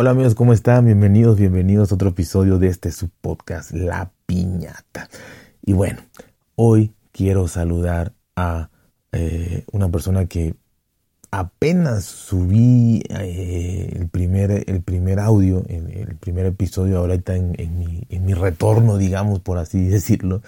Hola amigos, ¿cómo están? Bienvenidos, bienvenidos a otro episodio de este su podcast La Piñata. Y bueno, hoy quiero saludar a eh, una persona que apenas subí eh, el, primer, el primer audio, el, primer episodio ahorita en, en, mi, en mi retorno, digamos, por así decirlo,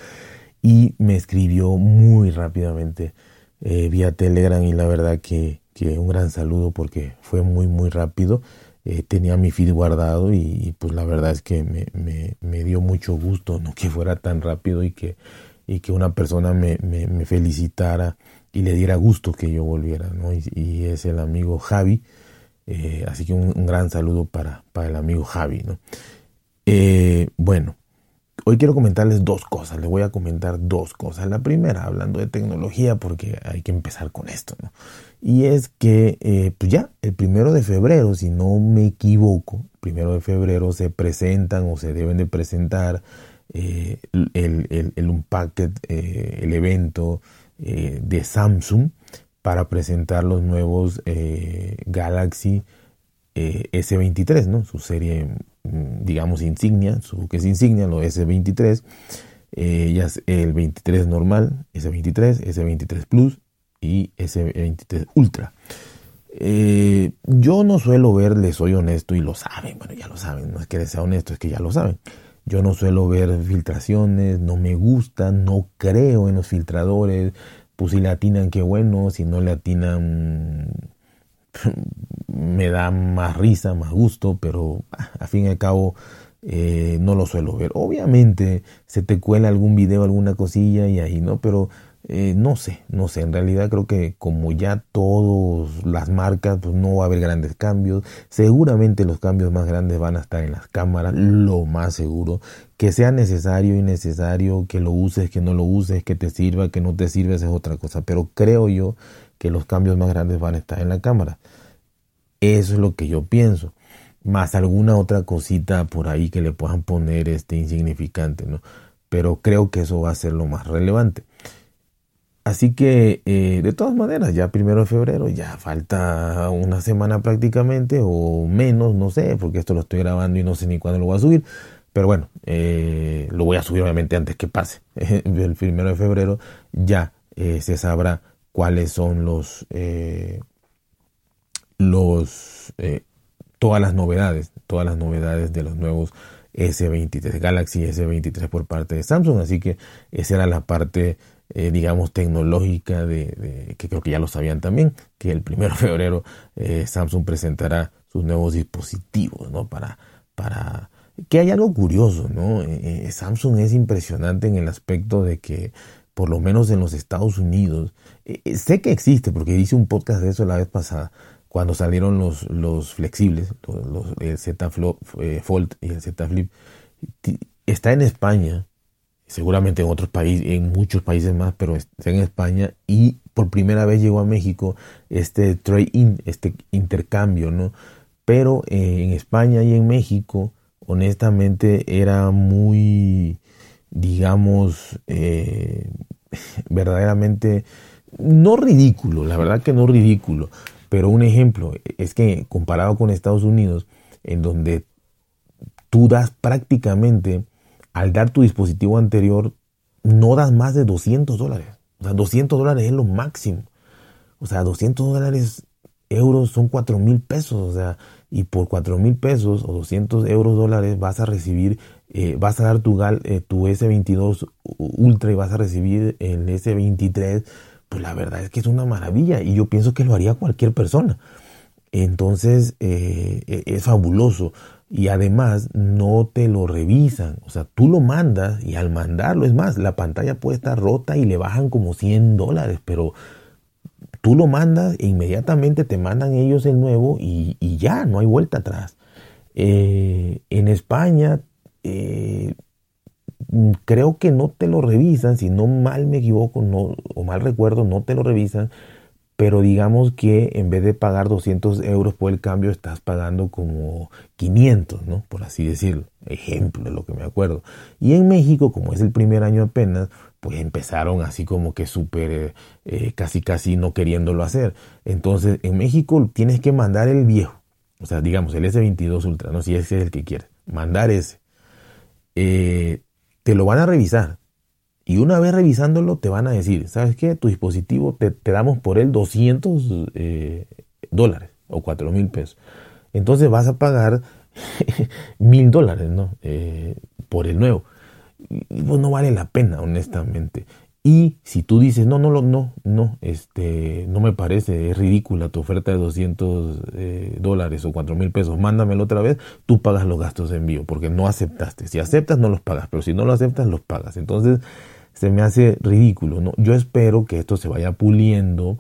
y me escribió muy rápidamente eh, vía Telegram y la verdad que, que, un gran saludo porque fue muy, muy rápido. Eh, tenía mi feed guardado y, pues la verdad es que me, me, dio mucho gusto ¿no? que fuera tan rápido y que, y que una persona me, me, felicitara y le diera gusto que yo volviera. ¿no? Y, es el amigo Javi. Eh, así que un, un, gran saludo para, para el amigo Javi. ¿no? Eh, bueno, hoy quiero comentarles dos cosas. Les voy a comentar dos cosas. La primera, hablando de tecnología, porque hay que empezar con esto. ¿no? Y es que, eh, pues ya, el primero de febrero, si no me equivoco, primero de febrero se presentan o se deben de presentar eh, el, el, el Unpacked, eh, el evento eh, de Samsung para presentar los nuevos eh, Galaxy eh, S23, ¿no? Su serie digamos, insignia, su que es insignia, lo S23, eh, ya es el 23 normal, S23, S23 Plus y S23 Ultra. Eh, yo no suelo ver, les soy honesto y lo saben, bueno, ya lo saben, no es que les sea honesto, es que ya lo saben. Yo no suelo ver filtraciones, no me gustan, no creo en los filtradores, pues si le atinan, qué bueno, si no le atinan, me da más risa, más gusto, pero a fin y al cabo eh, no lo suelo ver. Obviamente se te cuela algún video, alguna cosilla y ahí, ¿no? Pero eh, no sé, no sé. En realidad creo que como ya todas las marcas, pues no va a haber grandes cambios. Seguramente los cambios más grandes van a estar en las cámaras, lo más seguro. Que sea necesario y necesario, que lo uses, que no lo uses, que te sirva, que no te sirva, es otra cosa. Pero creo yo que los cambios más grandes van a estar en la cámara. Eso es lo que yo pienso. Más alguna otra cosita por ahí que le puedan poner este insignificante, ¿no? Pero creo que eso va a ser lo más relevante. Así que, eh, de todas maneras, ya primero de febrero, ya falta una semana prácticamente, o menos, no sé, porque esto lo estoy grabando y no sé ni cuándo lo voy a subir. Pero bueno, eh, lo voy a subir obviamente antes que pase. El primero de febrero ya eh, se sabrá cuáles son los, los eh, todas las novedades, todas las novedades de los nuevos S23, Galaxy S23 por parte de Samsung. Así que esa era la parte, eh, digamos, tecnológica de, que creo que ya lo sabían también, que el primero de febrero eh, Samsung presentará sus nuevos dispositivos, ¿no? Para, para que hay algo curioso, ¿no? Eh, Samsung es impresionante en el aspecto de que por lo menos en los Estados Unidos, sé que existe porque hice un podcast de eso la vez pasada, cuando salieron los, los flexibles, los, el Z eh, Fold y el Z Flip, está en España, seguramente en otros países, en muchos países más, pero está en España y por primera vez llegó a México este trade-in, este intercambio, ¿no? Pero eh, en España y en México, honestamente, era muy, digamos, eh, verdaderamente, no ridículo, la verdad que no ridículo, pero un ejemplo es que comparado con Estados Unidos, en donde tú das prácticamente, al dar tu dispositivo anterior, no das más de 200 dólares. O sea, 200 dólares es lo máximo. O sea, 200 dólares euros son 4 mil pesos. O sea, y por 4 mil pesos o 200 euros dólares vas a recibir, eh, vas a dar tu, eh, tu S22 Ultra y vas a recibir el S23 pues la verdad es que es una maravilla y yo pienso que lo haría cualquier persona. Entonces eh, e, es fabuloso y además no te lo revisan, o sea, tú lo mandas y al mandarlo, es más, la pantalla puede estar rota y le bajan como 100 dólares, pero tú lo mandas e inmediatamente te mandan ellos el nuevo y, y ya, no hay vuelta atrás. Eh, en España eh, creo que no te lo revisan, si no mal me equivoco no, o mal recuerdo, no te lo revisan, pero digamos que en vez de pagar 200 euros por el cambio, estás pagando como 500, ¿no? Por así decirlo. Ejemplo de lo que me acuerdo. Y en México, como es el primer año apenas, pues empezaron así como que súper, eh, casi casi no queriéndolo hacer. Entonces, en México tienes que mandar el viejo o sea, digamos el S22 Ultra, no si ese es el que quieres, mandar ese, eh, te lo van a revisar. Y una vez revisándolo te van a decir, ¿sabes qué? Tu dispositivo te, damos por él 200 eh, dólares o 4 mil pesos. Entonces vas a pagar mil dólares, ¿no? Eh, por el nuevo. Y pues no vale la pena, honestamente. Y si tú dices, no, no, no, no, este, no me parece, es ridícula tu oferta de 200 eh, dólares o 4 mil pesos, mándamelo otra vez, tú pagas los gastos de envío, porque no aceptaste. Si aceptas, no los pagas, pero si no lo aceptas, los pagas. Entonces, se me hace ridículo, ¿no? Yo espero que esto se vaya puliendo,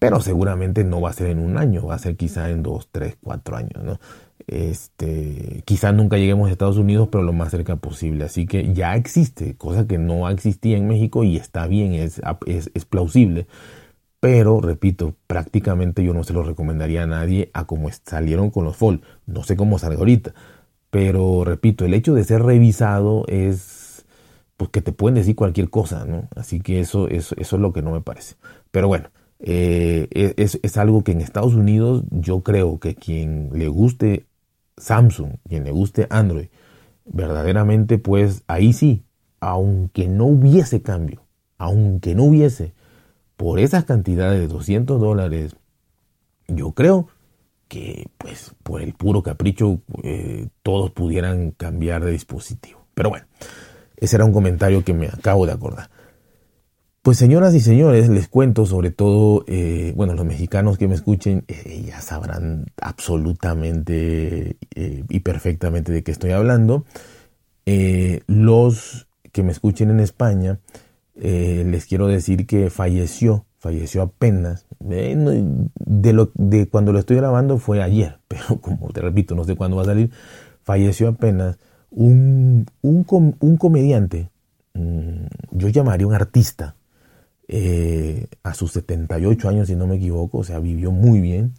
pero seguramente no va a ser en un año, va a ser quizá en dos, tres, cuatro años, ¿no? Este, quizá nunca lleguemos a Estados Unidos, pero lo más cerca posible. Así que ya existe, cosa que no existía en México y está bien, es, es, plausible. Pero, repito, prácticamente yo no se lo recomendaría a nadie a como salieron con los Fold. No sé cómo sale ahorita. Pero, repito, el hecho de ser revisado es pues, que te pueden decir cualquier cosa, ¿no? Así que eso, eso, eso es lo que no me parece. Pero bueno, eh, es, es, algo que en Estados Unidos yo creo que quien le guste Samsung, quien le guste Android, verdaderamente pues ahí sí, aunque no hubiese cambio, aunque no hubiese, por esas cantidades de 200 dólares, yo creo que pues por el puro capricho eh, todos pudieran cambiar de dispositivo. Pero bueno, ese era un comentario que me acabo de acordar. Pues señoras y señores, les cuento sobre todo, eh, bueno, los mexicanos que me escuchen eh, ya sabrán absolutamente eh, y perfectamente de qué estoy hablando. los que me escuchen en España, les quiero decir que falleció, falleció apenas. de, lo, de cuando lo estoy grabando fue ayer, pero como te repito, no sé cuándo va a salir, falleció apenas un, un, un comediante, mm, yo llamaría un artista, eh, a sus 78 años, si no me equivoco, o sea, vivió muy bien,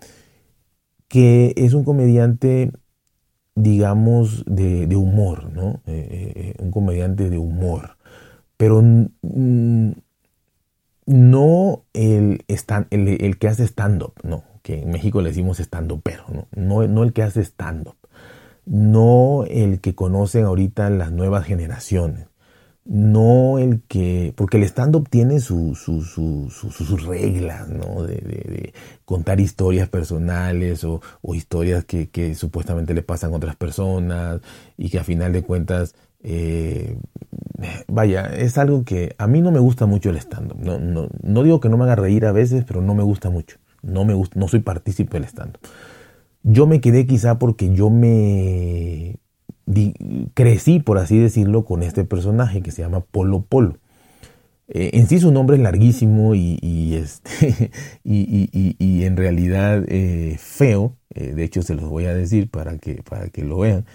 que es un comediante, digamos, de, humor, ¿no? Eh, eh, un comediante de humor, pero no el, el, que hace stand-up, no, que en México le decimos stand-up, pero ¿no? No, no el que hace stand-up, no el que conocen ahorita las nuevas generaciones no el que, porque el stand-up tiene sus reglas, ¿no? De, contar historias personales o, historias que, supuestamente le pasan a otras personas y que a final de cuentas, eh, vaya, es algo que a mí no me gusta mucho el stand-up. No, no, no, digo que no me haga reír a veces, pero no me gusta mucho. No, me gusta, no soy partícipe del stand-up. Yo me quedé quizá porque yo me crecí, por así decirlo, con este personaje que se llama Polo Polo. Eh, en sí su nombre es larguísimo y, este, y, en realidad eh, feo. Eh, de hecho, se los voy a decir para que, para que lo vean.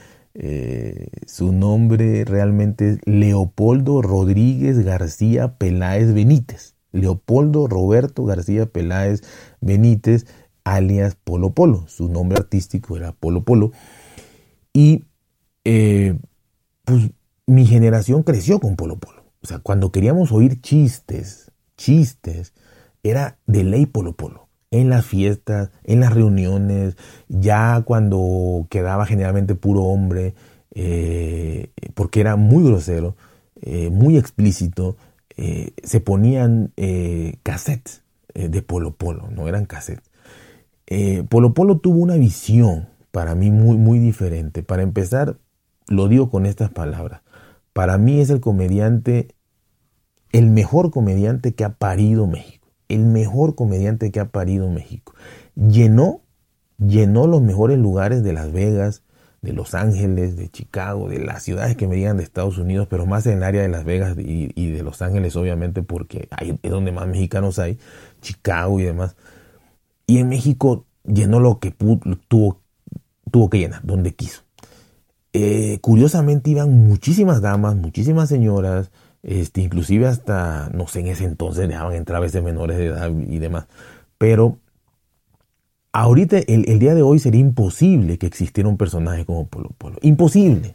su nombre realmente es Leopoldo Rodríguez García Peláez Benítez. Leopoldo Roberto García Peláez Benítez, alias Polo Polo. Su nombre artístico era Polo Polo. Y eh, pues mi generación creció con Polo Polo. O sea, cuando queríamos oír chistes, chistes, era de ley Polo Polo. En las fiestas, en las reuniones, ya cuando quedaba generalmente puro hombre, eh, porque era muy grosero, eh, muy explícito, se ponían cassettes de Polo Polo, no eran cassettes. Polo Polo tuvo una visión para mí muy, muy diferente. Para empezar, lo digo con estas palabras. Para mí es el comediante, el mejor comediante que ha parido México. El mejor comediante que ha parido México. Llenó, llenó los mejores lugares de Las Vegas, de Los Ángeles, de Chicago, de las ciudades que me digan de Estados Unidos, pero más en el área de Las Vegas y, de Los Ángeles, obviamente, porque ahí es donde más mexicanos hay, Chicago y demás. Y en México llenó lo que tuvo, tuvo que llenar, donde quiso. Eh, curiosamente iban muchísimas damas, muchísimas señoras, este, inclusive hasta, no sé, en ese entonces dejaban entrar a veces menores de edad y demás. Pero ahorita, el, día de hoy sería imposible que existiera un personaje como Polo Polo. Imposible.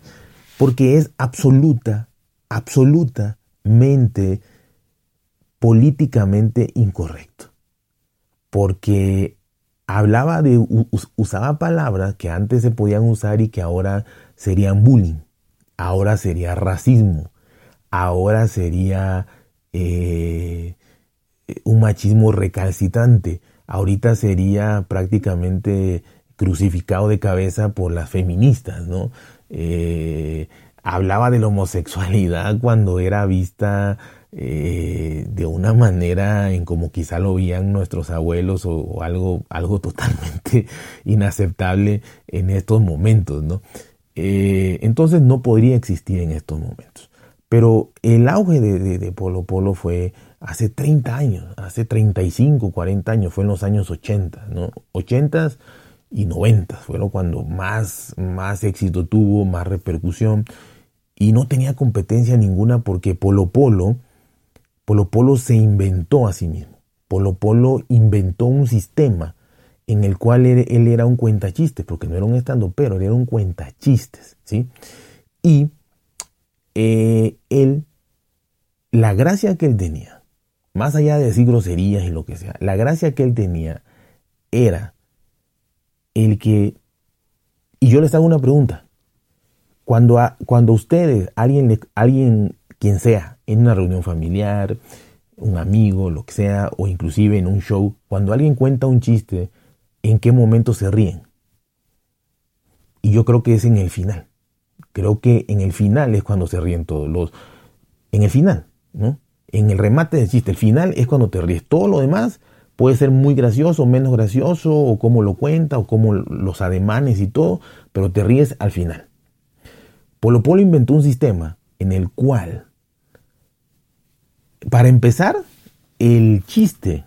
Porque es absoluta, absolutamente políticamente incorrecto. Porque hablaba de, usaba palabras que antes se podían usar y que ahora serían bullying, ahora sería racismo, ahora sería eh, un machismo recalcitrante, ahorita sería prácticamente crucificado de cabeza por las feministas, ¿no? Eh, hablaba de la homosexualidad cuando era vista eh, de una manera en como quizá lo veían nuestros abuelos o, algo, algo totalmente inaceptable en estos momentos, ¿no? Eh, entonces no podría existir en estos momentos. Pero el auge de, de, Polo Polo fue hace 30 años, hace 35, 40 años, fue en los años 80, ¿no? 80 y 90 fueron cuando más, más éxito tuvo, más repercusión y no tenía competencia ninguna porque Polo Polo, Polo Polo se inventó a sí mismo. Polo Polo inventó un sistema en el cual él, era un cuentachistes, porque no era un estando pero, él era un cuentachistes, ¿sí? Y eh, él, la gracia que él tenía, más allá de decir groserías y lo que sea, la gracia que él tenía era el que, y yo les hago una pregunta, cuando, cuando ustedes, alguien, alguien, quien sea, en una reunión familiar, un amigo, lo que sea, o inclusive en un show, cuando alguien cuenta un chiste, ¿en qué momento se ríen? Y yo creo que es en el final. Creo que en el final es cuando se ríen todos los... En el final, ¿no? En el remate del chiste, el final es cuando te ríes. Todo lo demás puede ser muy gracioso, menos gracioso, o cómo lo cuenta, o cómo los ademanes y todo, pero te ríes al final. Polo Polo inventó un sistema en el cual, para empezar, el chiste,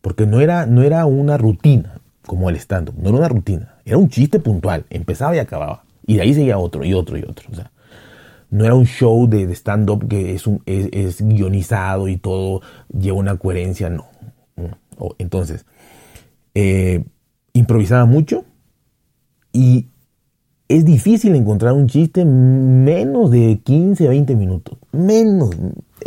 porque no era, no era una rutina como el stand no era una rutina, era un chiste puntual, empezaba y acababa, y de ahí seguía otro y otro y otro. O sea, no era un show de, stand-up que es, un, es, guionizado y todo lleva una coherencia, no. Entonces, eh, improvisaba mucho y es difícil encontrar un chiste menos de 15, 20 minutos. Menos.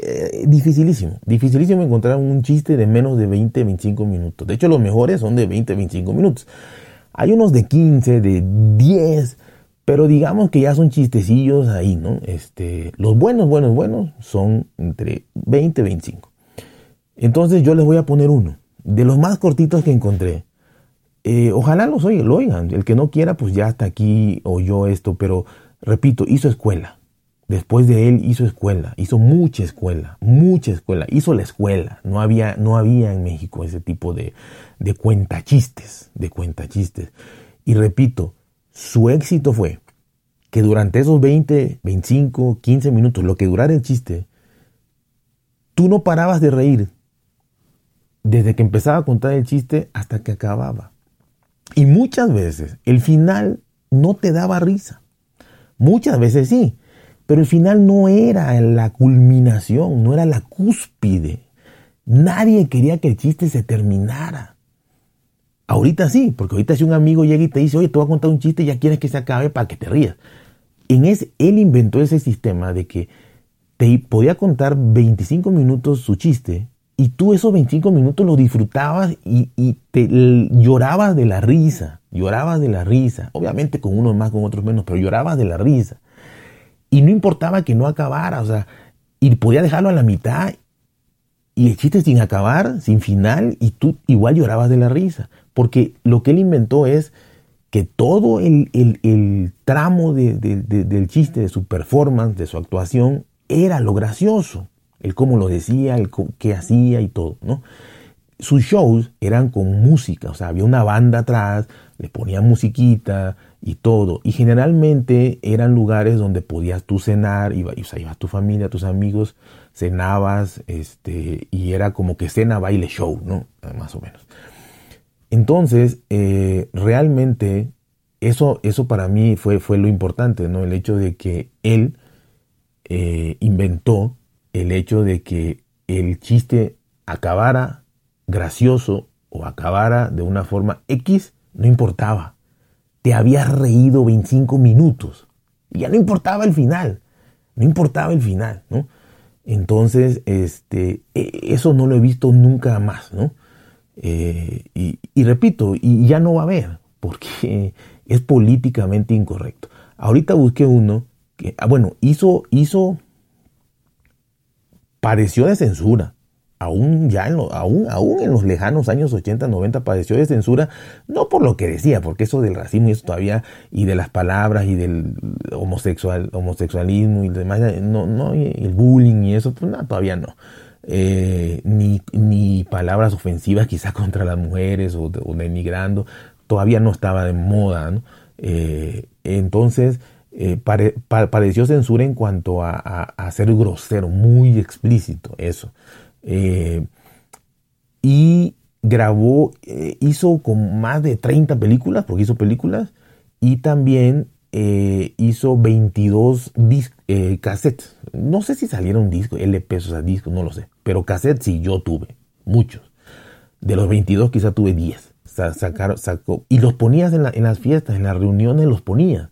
Eh, dificilísimo. Dificilísimo encontrar un chiste de menos de 20, 25 minutos. De hecho, los mejores son de 20, 25 minutos. Hay unos de 15, de 10, pero digamos que ya son chistecillos ahí, ¿no? Este, los buenos, buenos, buenos son entre 20 y 25. Entonces yo les voy a poner uno. De los más cortitos que encontré, eh, ojalá lo oigan. El que no quiera, pues ya hasta aquí oyó esto, pero repito, hizo escuela. Después de él hizo escuela, hizo mucha escuela, mucha escuela, hizo la escuela. No había, no había en México ese tipo de, de cuentachistes, de cuentachistes. Y repito, su éxito fue que durante esos 20, 25, 15 minutos, lo que durara el chiste, tú no parabas de reír desde que empezaba a contar el chiste hasta que acababa. Y muchas veces el final no te daba risa. Muchas veces sí, pero el final no era la culminación, no era la cúspide. Nadie quería que el chiste se terminara. Ahorita sí, porque ahorita si un amigo llega y te dice, oye, te voy a contar un chiste y ya quieres que se acabe para que te rías. En ese, él inventó ese sistema de que te podía contar 25 minutos su chiste y tú esos 25 minutos lo disfrutabas y, te llorabas de la risa, llorabas de la risa, obviamente con unos más, con otros menos, pero llorabas de la risa. Y no importaba que no acabara, o sea, y podía dejarlo a la mitad y el chiste sin acabar, sin final, y tú igual llorabas de la risa, porque lo que él inventó es que todo el, tramo del chiste, de su performance, de su actuación, era lo gracioso el cómo lo decía, el qué hacía y todo, ¿no? Sus shows eran con música, o sea, había una banda atrás, le ponían musiquita y todo. Y generalmente eran lugares donde podías tú cenar, iba, o sea, ibas tu familia, tus amigos, cenabas, este, y era como que cena, baile, show, ¿no? Más o menos. Entonces, eh, realmente, eso, eso para mí fue, fue lo importante, ¿no? El hecho de que él eh, inventó el hecho de que el chiste acabara gracioso o acabara de una forma X, no importaba. Te habías reído 25 minutos. Ya no importaba el final. No importaba el final, ¿no? Entonces, este, e, eso no lo he visto nunca más, ¿no? Eh, y, repito, y ya no va a haber, porque es políticamente incorrecto. Ahorita busqué uno que, ah, bueno, hizo, hizo, padeció de censura. Aún ya en, aún, aún en los lejanos años 80, 90 padeció de censura, no por lo que decía, porque eso del racismo y eso todavía, y de las palabras y del homosexual, homosexualismo y demás, no, no, el bullying y eso, pues nada, todavía no. Eh, ni, ni, palabras ofensivas quizás contra las mujeres o, denigrando, todavía no estaba de moda. Eh, entonces, eh, padeció censura en cuanto a, ser grosero, muy explícito, eso. y grabó, hizo con más de 30 películas, porque hizo películas, y también hizo 22 cassettes. No sé si salieron discos, LP, o sea, discos, no lo sé. Pero cassette sí, yo tuve, muchos. De los 22 quizá tuve 10. Sacar, sacó, y los ponías en, las fiestas, en las reuniones los ponías.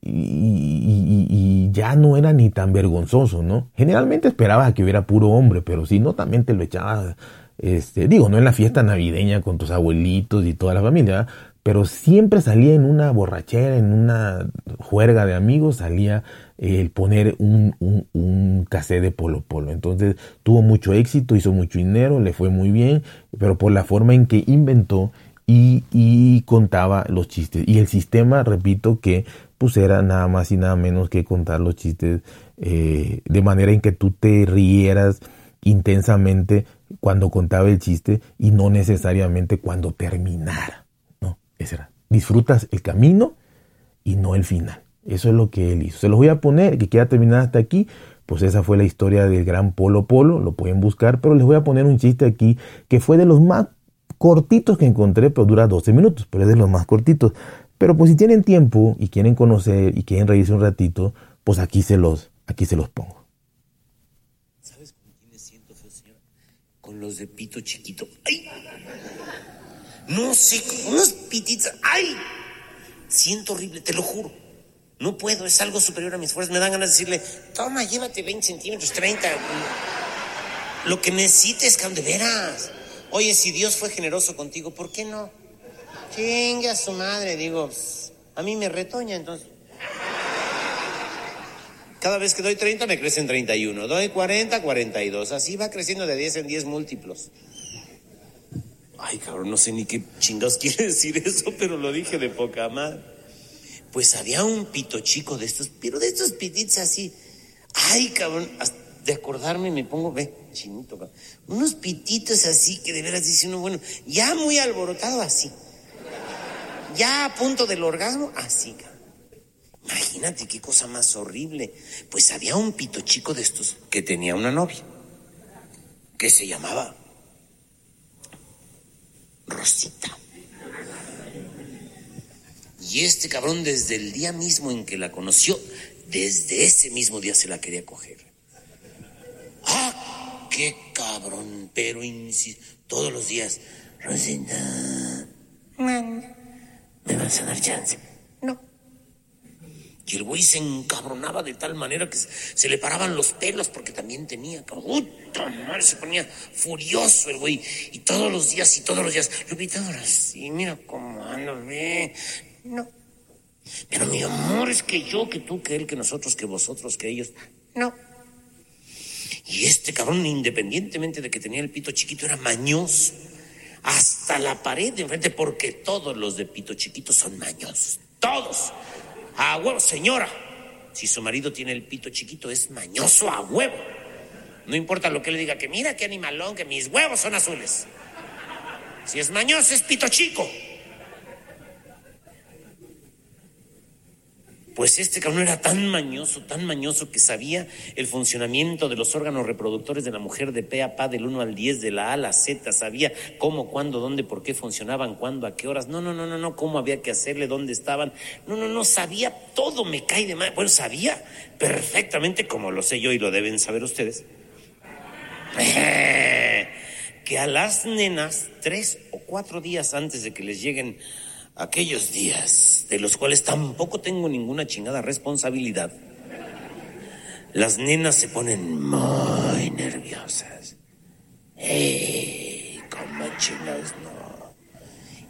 Y, ya no era ni tan vergonzoso, ¿no? Generalmente esperabas que hubiera puro hombre, pero si no, también te lo echabas, este, digo, no en la fiesta navideña con tus abuelitos y toda la familia, pero siempre salía en una borrachera, en una juerga de amigos, salía el poner un, un, cassette de Polo Polo. Entonces tuvo mucho éxito, hizo mucho dinero, le fue muy bien, pero por la forma en que inventó y, contaba los chistes. Y el sistema, repito, que pues era nada más y nada menos que contar los chistes eh, de manera en que tú te rieras intensamente cuando contaba el chiste y no necesariamente cuando terminara. No, ese era. Disfrutas el camino y no el final. Eso es lo que él hizo. Se los voy a poner, que queda terminada hasta aquí. Pues esa fue la historia del gran Polo Polo, lo pueden buscar, pero les voy a poner un chiste aquí que fue de los más cortitos que encontré, pero dura 12 minutos, pero es de los más cortitos. Pero pues si tienen tiempo y quieren conocer y quieren reírse un ratito, pues aquí se los, aquí se los pongo. ¿Sabes con quién me siento feo, señora? Con los de pito chiquito. ¡Ay! No sé, con unos pititos. ¡Ay! Siento horrible, te lo juro. No puedo, es algo superior a mis fuerzas. Me dan ganas de decirle, toma, llévate 20 centímetros, 30. Lo que necesites, cabrón, de veras. Oye, si Dios fue generoso contigo, ¿por qué no? Chingue a su madre, digo, a mí me retoña entonces. Cada vez que doy 30 me crecen 31, doy 40, 42, así va creciendo de 10 en 10 múltiplos. Ay, cabrón, no sé ni qué chingados quiere decir eso, pero lo dije de poca madre. Pues había un pito chico de estos, pero de estos pititos así. Ay, cabrón, de acordarme me pongo, ve, chinito. Unos pititos así que de veras dice uno, bueno, ya muy alborotado así. Ya a punto del orgasmo, así. Imagínate qué cosa más horrible. Pues había un pito chico de estos que tenía una novia, que se llamaba Rosita. Y este cabrón desde el día mismo en que la conoció, desde ese mismo día se la quería coger. ¡Qué cabrón! Pero todos los días, Rosita, ¿me vas a dar chance? No. Y el güey se encabronaba de tal manera que se le paraban los pelos porque también tenía. ¡Puta madre! Se ponía furioso el güey. Y todos los días y todos los días. Lupita, ahora sí, mira cómo ando, ve. No. Pero mi amor es que yo, que tú, que él, que nosotros, que vosotros, que ellos. No. Y este cabrón, independientemente de que tenía el pito chiquito, era mañoso. Hasta la pared de enfrente, porque todos los de pito chiquito son mañosos. Todos. A huevo, señora. Si su marido tiene el pito chiquito, es mañoso a huevo. No importa lo que le diga, que mira qué animalón, que mis huevos son azules. Si es mañoso, es pito chico. Pues este cabrón era tan mañoso, tan mañoso que sabía el funcionamiento de los órganos reproductores de la mujer de pe a pa del 1 al 10, de la A a la Z, sabía cómo, cuándo, dónde, por qué funcionaban, cuándo, a qué horas. No, no, no, no, no, cómo había que hacerle, dónde estaban. No, no, no, sabía todo, me cae de mal. Bueno, sabía perfectamente, como lo sé yo y lo deben saber ustedes, que a las nenas, tres o cuatro días antes de que les lleguen aquellos días de los cuales tampoco tengo ninguna chingada responsabilidad, las nenas se ponen muy nerviosas. ¡Ey! ¿Cómo chingados, no.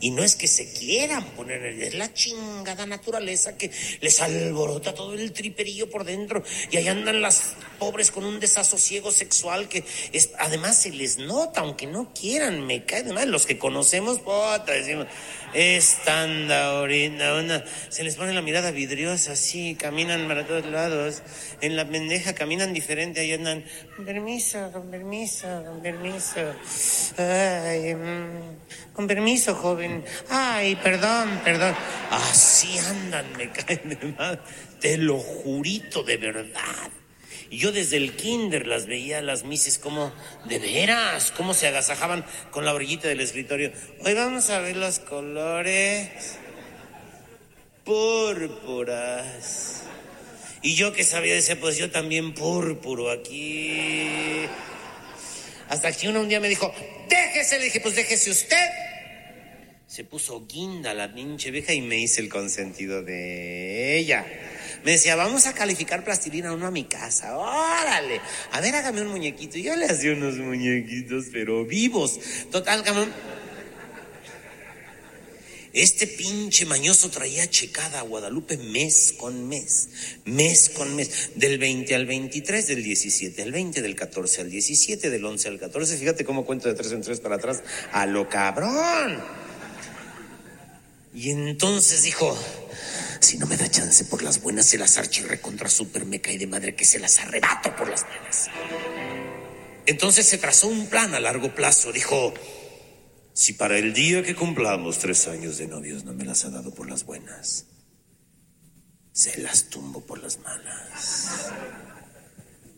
Y no es que se quieran poner, es la chingada naturaleza que les alborota todo el triperillo por dentro. Y ahí andan las pobres con un desasosiego sexual que es, además se les nota, aunque no quieran, me cae de mal. Los que conocemos, puta, decimos, están ahorita, una, se les pone la mirada vidriosa así, caminan para todos lados. En la pendeja caminan diferente, ahí andan, con permiso, con permiso, con permiso. Ay, mm, con permiso, joven. Ay, perdón, perdón. Así andan, me caen de mal. Te lo jurito de verdad. Yo desde el kinder las veía las mises como, de veras, cómo se agasajaban con la orillita del escritorio. Hoy vamos a ver los colores púrpuras. Y yo que sabía de pues yo también púrpuro aquí. Hasta que uno un día me dijo, déjese, le dije, pues déjese usted. Se puso guinda la pinche vieja y me hice el consentido de ella. Me decía, vamos a calificar plastilina uno a mi casa. Órale. A ver, hágame un muñequito. Yo le hacía unos muñequitos, pero vivos. Total, cabrón. Este pinche mañoso traía checada a Guadalupe mes con mes, mes con mes, del 20 al 23, del 17 al 20, del 14 al 17, del 11 al 14. Fíjate cómo cuento de tres en tres para atrás, a lo cabrón. Y entonces dijo, si no me da chance por las buenas, se las archirre contra super me cae de madre que se las arrebato por las buenas. Entonces se trazó un plan a largo plazo. Dijo, si para el día que cumplamos tres años de novios no me las ha dado por las buenas, se las tumbo por las malas.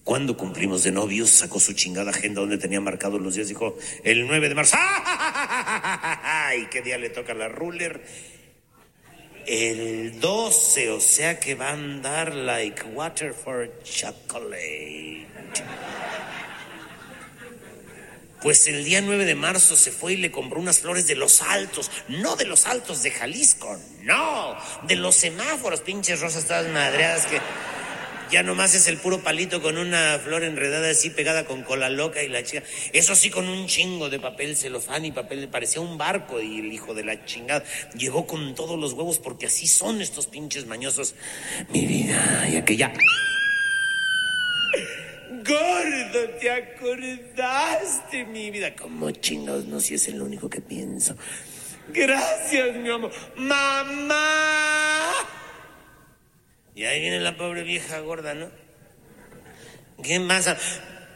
Cuando cumplimos de novios, sacó su chingada agenda donde tenía marcados los días. Dijo, el 9 de marzo. ¿Y qué día le toca la ruler? El 12, o sea que va a andar like water for chocolate. Pues el día 9 de marzo se fue y le compró unas flores de los altos, no de los altos de Jalisco, no, de los semáforos, pinches rosas todas madreadas que ya nomás es el puro palito con una flor enredada así pegada con cola loca y la chica. Eso sí con un chingo de papel celofán y papel, parecía un barco y el hijo de la chingada llegó con todos los huevos porque así son estos pinches mañosos. Mi vida, y aquella... Gordo, te acordaste, mi vida. Como chingados, no si es el único que pienso. Gracias, mi amor. Mamá. Y ahí viene la pobre vieja gorda, ¿no? ¿Qué pasa?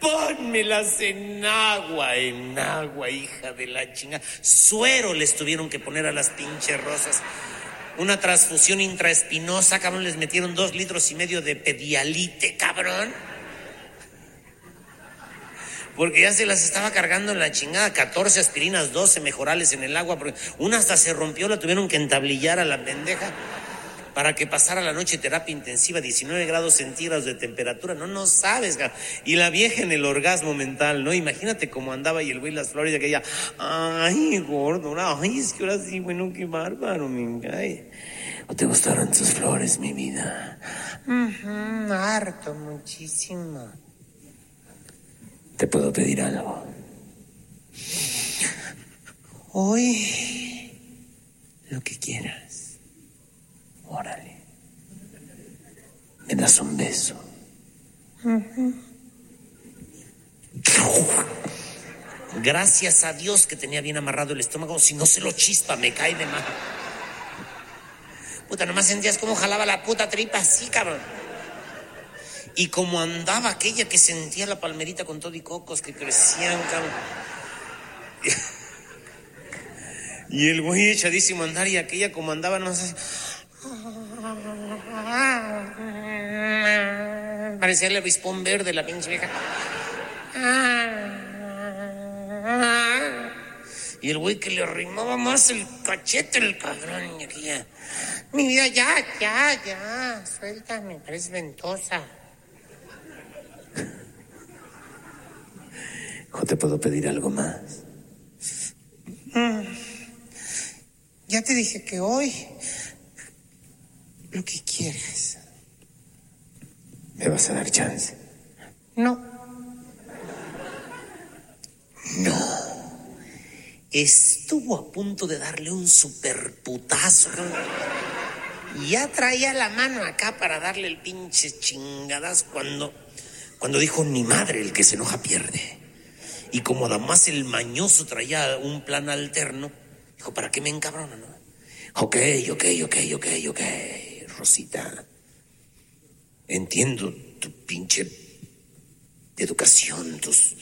Pónmelas en agua, en agua, hija de la chinga. Suero les tuvieron que poner a las pinches rosas. Una transfusión intraespinosa, cabrón, les metieron dos litros y medio de pedialite, cabrón. Porque ya se las estaba cargando en la chingada, 14 aspirinas, 12 mejorales en el agua, una hasta se rompió, la tuvieron que entablillar a la pendeja para que pasara la noche terapia intensiva, 19 grados centígrados de temperatura, no, no sabes, y la vieja en el orgasmo mental, ¿no? Imagínate cómo andaba y el güey las flores de aquella, ay, gordo, ay, es que ahora sí, bueno, qué bárbaro, me cae. ¿O te gustaron tus flores, mi vida? harto, muchísimo. ¿Te puedo pedir algo? Hoy, lo que quieras. Órale. ¿Me das un beso? Gracias a Dios que tenía bien amarrado el estómago, si no se lo chispa, me cae de mal. Puta, nomás sentías cómo jalaba la puta tripa así, cabrón. Y como andaba aquella que sentía la palmerita con todo y cocos que crecían, cabrón. Y el güey echadísimo andar y aquella como andaba, no sé. Parecía el avispón verde la pinche vieja. Y el güey que le arrimaba más el cachete, el cabrón, y. Mi vida, ya, ya, ya, suéltame, parece ventosa. ¿O te puedo pedir algo más? Mm. Ya te dije que hoy lo que quieras. ¿Me vas a dar chance? No. No. estuvo a punto de darle un superputazo. Y ya traía la mano acá para darle el pinche chingadas cuando, cuando dijo, ni madre, el que se enoja pierde. Y como además el mañoso traía un plan alterno, dijo, ¿para qué me encabrona, no? Ok, ok, ok, ok, ok, Rosita. Entiendo tu pinche educación, tus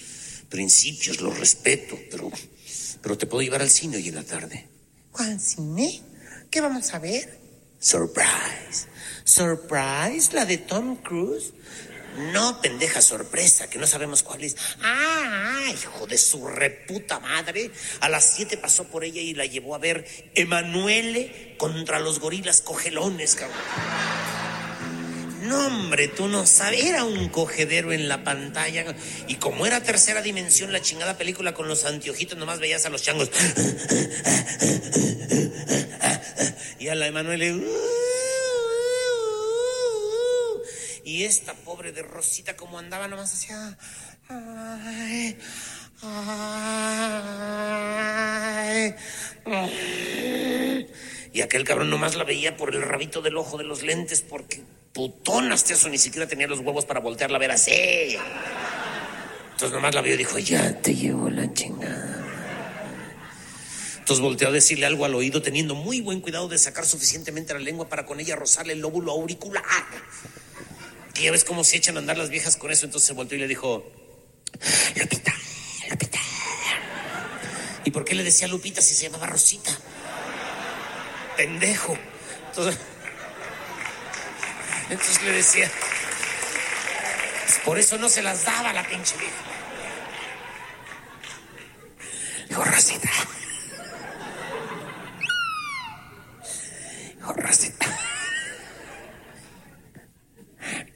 principios, los respeto, pero, pero te puedo llevar al cine hoy en la tarde. ¿Cuál cine? ¿Qué vamos a ver? Surprise. Surprise, la de Tom Cruise. No, pendeja sorpresa, que no sabemos cuál es. Ah, hijo de su reputa madre. A las siete pasó por ella y la llevó a ver Emanuele contra los gorilas cogelones, cabrón. No, hombre, tú no sabes. Era un cogedero en la pantalla. Y como era tercera dimensión la chingada película con los anteojitos, nomás veías a los changos. Y a la Emanuele. Y esta pobre de Rosita, como andaba, nomás hacía. Ay, ay, y aquel cabrón nomás la veía por el rabito del ojo de los lentes, porque putonas, eso ni siquiera tenía los huevos para voltearla a ver así. Entonces nomás la vio y dijo, ya te llevo la chingada. Entonces volteó a decirle algo al oído, teniendo muy buen cuidado de sacar suficientemente la lengua para con ella rozarle el lóbulo auricular. Que ya ves cómo se echan a andar las viejas con eso. Entonces se volteó y le dijo, Lupita, Lupita. ¿Y por qué le decía Lupita si se llamaba Rosita? Pendejo. Entonces, entonces le decía, pues por eso no se las daba la pinche vieja. Dijo, Rosita. Rosita.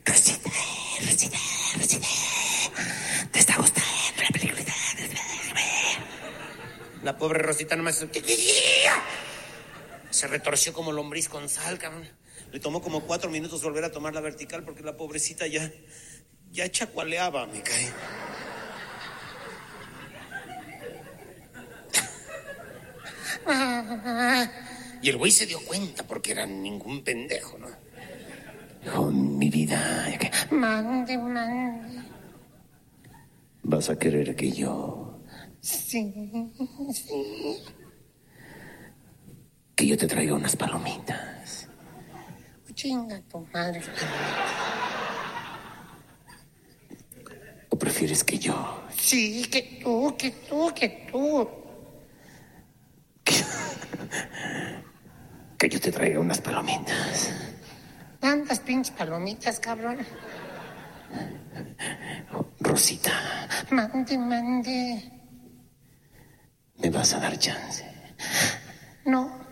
Rosita, Rosita, Rosita. ¿Te está gustando la película? La pobre Rosita nomás se retorció como lombriz con sal, cabrón. Le tomó como cuatro minutos volver a tomar la vertical porque la pobrecita ya, ya chacualeaba, me cae. Y el güey se dio cuenta porque era ningún pendejo, ¿no? Oh, mi vida. Mande, mande. ¿Vas a querer que yo... Sí, sí. que yo te traiga unas palomitas? Chinga tu madre. ¿O prefieres que yo... Sí, que tú, que tú, que tú. que yo te traiga unas palomitas? Tantas pinches palomitas, cabrón. Rosita, Mande, mande. ¿me vas a dar chance? No.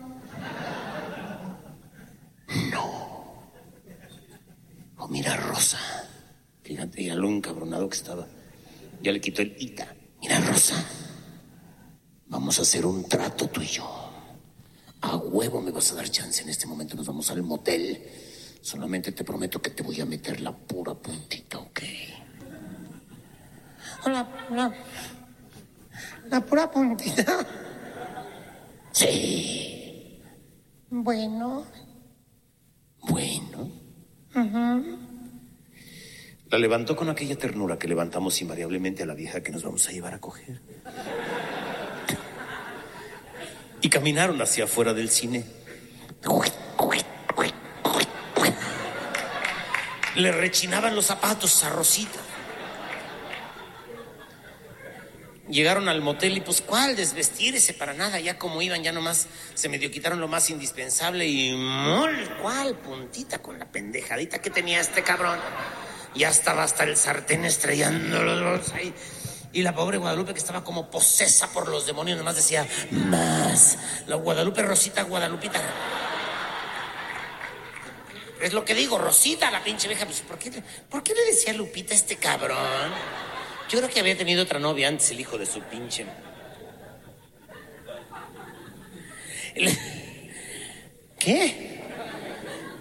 Oh, mira, Rosa. Fíjate ya encabronado que estaba. Ya le quitó el ita. Mira, Rosa. Vamos a hacer un trato tú y yo. A huevo me vas a dar chance. En este momento nos vamos al motel. Solamente te prometo que te voy a meter la pura puntita, ¿ok? La, la, la pura puntita. Sí. Bueno. Bueno. La levantó con aquella ternura que levantamos invariablemente a la vieja que nos vamos a llevar a coger. Y caminaron hacia afuera del cine. Le rechinaban los zapatos a Rosita. Llegaron al motel y pues cuál desvestirse para nada, ya como iban, ya nomás se medio quitaron lo más indispensable y mol, cuál puntita con la pendejadita que tenía este cabrón. Ya estaba hasta el sartén estrellando los dos ahí. Y la pobre Guadalupe que estaba como posesa por los demonios, nomás decía, más. La Guadalupe Rosita Guadalupita. Es lo que digo, Rosita, la pinche vieja. Pues, ¿por, qué, ¿Por qué le decía Lupita a este cabrón? Yo creo que había tenido otra novia antes, el hijo de su pinche. ¿Qué?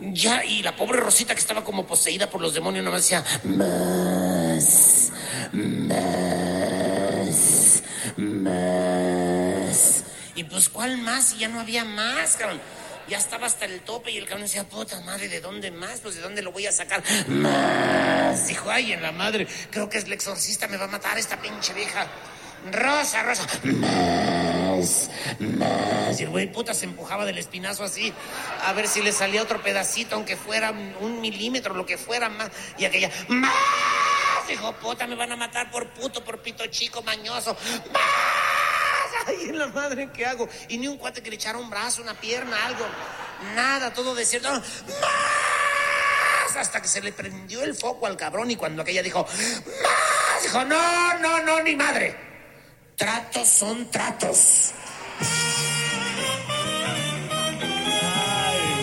Ya, y la pobre Rosita que estaba como poseída por los demonios nomás decía, más, más, más. Y pues, ¿cuál más? Y ya no había más, cabrón. Ya estaba hasta el tope y el cabrón decía, puta madre, ¿de dónde más? Pues, ¿de dónde lo voy a sacar? Más. Dijo, ay, en la madre, creo que es el exorcista, me va a matar esta pinche vieja. Rosa, Rosa, más, más. Y el güey puta se empujaba del espinazo así, a ver si le salía otro pedacito, aunque fuera un, milímetro, lo que fuera más. Y aquella, más. Dijo, puta, me van a matar por puto, por pito chico, mañoso. Más. Ay, la madre, ¿qué hago? Y ni un cuate que le echara un brazo, una pierna, algo. Nada, todo desierto. ¡Más! Hasta que se le prendió el foco al cabrón y cuando aquella dijo, ¡Más! Dijo, no, no, no, ni madre. Tratos son tratos.